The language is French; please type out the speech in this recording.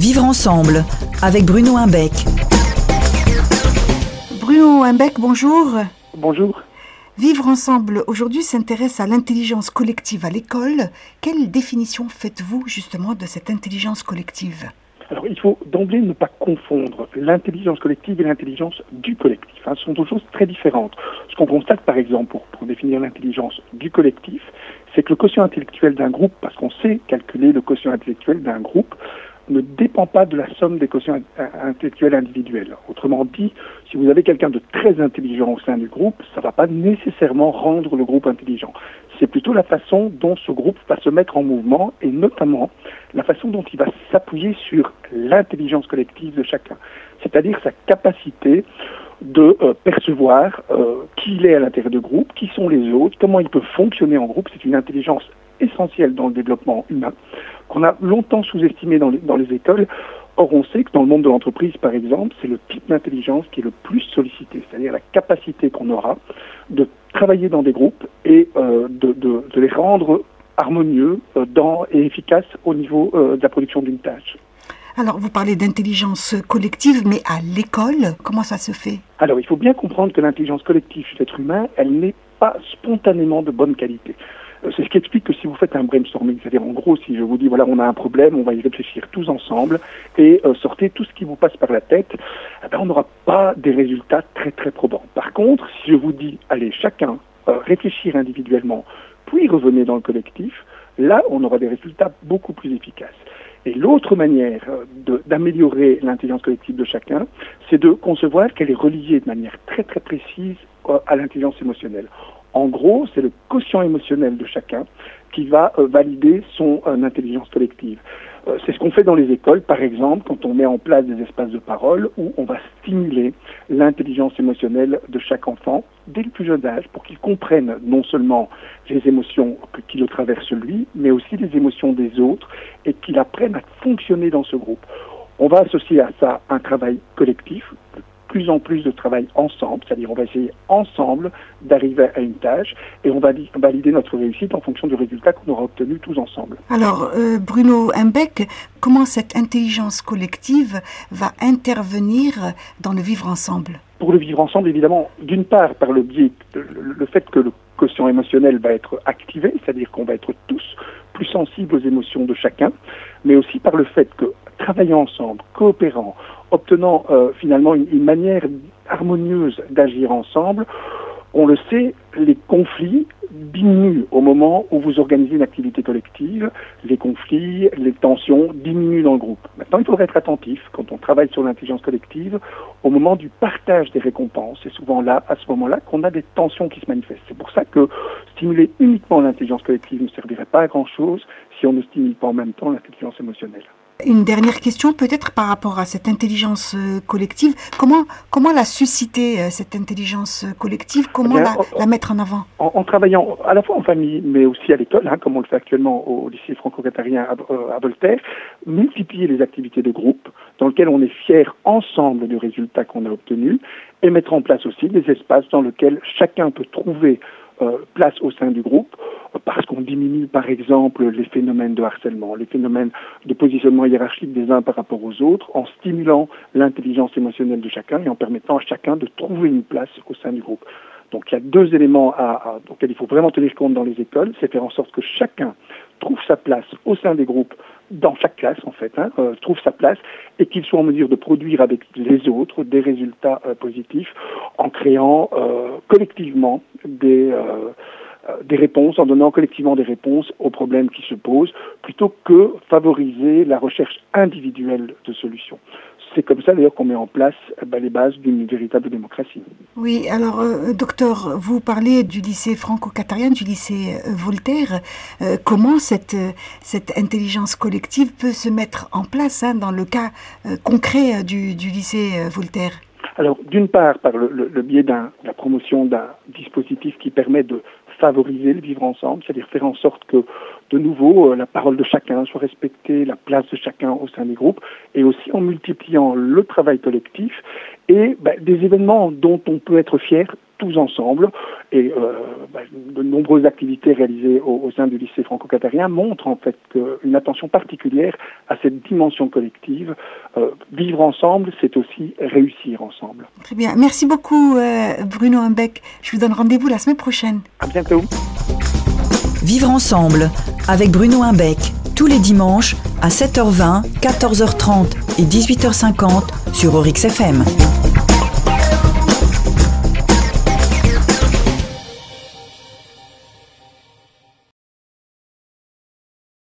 Vivre ensemble avec Bruno Imbeck. Bruno Imbeck, bonjour. Bonjour. Vivre ensemble aujourd'hui s'intéresse à l'intelligence collective à l'école. Quelle définition faites-vous justement de cette intelligence collective? Alors, il faut d'emblée ne pas confondre l'intelligence collective et l'intelligence du collectif. Hein. Ce sont deux choses très différentes. Ce qu'on constate, par exemple, pour, pour définir l'intelligence du collectif, c'est que le quotient intellectuel d'un groupe, parce qu'on sait calculer le quotient intellectuel d'un groupe, ne dépend pas de la somme des quotients intellectuels individuels. Autrement dit, si vous avez quelqu'un de très intelligent au sein du groupe, ça ne va pas nécessairement rendre le groupe intelligent. C'est plutôt la façon dont ce groupe va se mettre en mouvement et notamment la façon dont il va s'appuyer sur l'intelligence collective de chacun, c'est-à-dire sa capacité de euh, percevoir euh, qui il est à l'intérieur du groupe, qui sont les autres, comment il peut fonctionner en groupe. C'est une intelligence essentielle dans le développement humain qu'on a longtemps sous-estimé dans, dans les écoles. Or, on sait que dans le monde de l'entreprise, par exemple, c'est le type d'intelligence qui est le plus sollicité, c'est-à-dire la capacité qu'on aura de travailler dans des groupes et euh, de, de, de, les rendre harmonieux euh, dans, et efficaces au niveau euh, de la production d'une tâche. Alors, vous parlez d'intelligence collective, mais à l'école, comment ça se fait? Alors, il faut bien comprendre que l'intelligence collective chez l'être humain, elle n'est pas spontanément de bonne qualité. Euh, c'est ce qui explique que si vous faites un brainstorming, c'est-à-dire en gros, si je vous dis voilà, on a un problème, on va y réfléchir tous ensemble et euh, sortez tout ce qui vous passe par la tête, eh ben, on n'aura pas des résultats très très probants. Par contre, si je vous dis allez, chacun euh, réfléchir individuellement, puis revenez dans le collectif, là, on aura des résultats beaucoup plus efficaces. Et l'autre manière d'améliorer l'intelligence collective de chacun, c'est de concevoir qu'elle est reliée de manière très très précise à l'intelligence émotionnelle. En gros, c'est le quotient émotionnel de chacun qui va euh, valider son euh, intelligence collective. Euh, c'est ce qu'on fait dans les écoles, par exemple, quand on met en place des espaces de parole où on va stimuler l'intelligence émotionnelle de chaque enfant dès le plus jeune âge pour qu'il comprenne non seulement les émotions qui le traversent lui, mais aussi les émotions des autres et qu'il apprenne à fonctionner dans ce groupe. On va associer à ça un travail collectif, plus en plus de travail ensemble, c'est-à-dire on va essayer ensemble d'arriver à une tâche et on va valider notre réussite en fonction du résultat qu'on aura obtenu tous ensemble. Alors, euh, Bruno Imbeck, comment cette intelligence collective va intervenir dans le vivre ensemble? Pour le vivre ensemble, évidemment, d'une part par le biais, le, le fait que le quotient émotionnel va être activé, c'est-à-dire qu'on va être tous plus sensibles aux émotions de chacun, mais aussi par le fait que travaillant ensemble, coopérant, obtenant euh, finalement une, une, manière harmonieuse d'agir ensemble, on le sait, les conflits diminuent au moment où vous organisez une activité collective, les conflits, les tensions diminuent dans le groupe. Maintenant, il faudrait être attentif quand on travaille sur l'intelligence collective au moment du partage des récompenses. C'est souvent là, à ce moment-là, qu'on a des tensions qui se manifestent. C'est pour ça que stimuler uniquement l'intelligence collective ne servirait pas à grand-chose si on ne stimule pas en même temps l'intelligence émotionnelle. Une dernière question peut-être par rapport à cette intelligence euh, collective. Comment, comment la susciter, euh, cette intelligence collective? Comment eh bien, la, la, mettre en avant? En, en, travaillant à la fois en famille, mais aussi à l'école, hein, comme on le fait actuellement au lycée franco-qatarien à, euh, à, Voltaire, multiplier les activités de groupe dans lesquelles on est fier ensemble du résultat qu'on a obtenu et mettre en place aussi des espaces dans lesquels chacun peut trouver euh, place au sein du groupe parce qu'on diminue par exemple les phénomènes de harcèlement, les phénomènes de positionnement hiérarchique des uns par rapport aux autres, en stimulant l'intelligence émotionnelle de chacun et en permettant à chacun de trouver une place au sein du groupe. Donc il y a deux éléments auxquels il faut vraiment tenir compte dans les écoles, c'est faire en sorte que chacun trouve sa place au sein des groupes, dans chaque classe en fait, hein, euh, trouve sa place et qu'il soit en mesure de produire avec les autres des résultats euh, positifs en créant euh, collectivement des des réponses, en donnant collectivement des réponses aux problèmes qui se posent, plutôt que favoriser la recherche individuelle de solutions. C'est comme ça d'ailleurs qu'on met en place bah, les bases d'une véritable démocratie. Oui, alors euh, docteur, vous parlez du lycée franco-qatarien, du lycée euh, Voltaire. Euh, comment cette, cette intelligence collective peut se mettre en place hein, dans le cas concret du, du lycée Voltaire? Alors, d'une part, par le, biais de la promotion d'un dispositif qui permet de favoriser le vivre ensemble, c'est-à-dire faire en sorte que de nouveau, la parole de chacun soit respectée, la place de chacun au sein des groupes, et aussi en multipliant le travail collectif et ben, des événements dont on peut être fier tous ensemble. Et euh, bah, de nombreuses activités réalisées au, sein du lycée franco-qatarien montrent en fait une attention particulière à cette dimension collective. Euh, vivre ensemble, c'est aussi réussir ensemble. Très bien. Merci beaucoup, euh, Bruno Humbeck. Je vous donne rendez-vous la semaine prochaine. À bientôt. Vivre ensemble avec Bruno Humbeck tous les dimanches à 7h20, 14h30 et 18h50 sur Orix FM.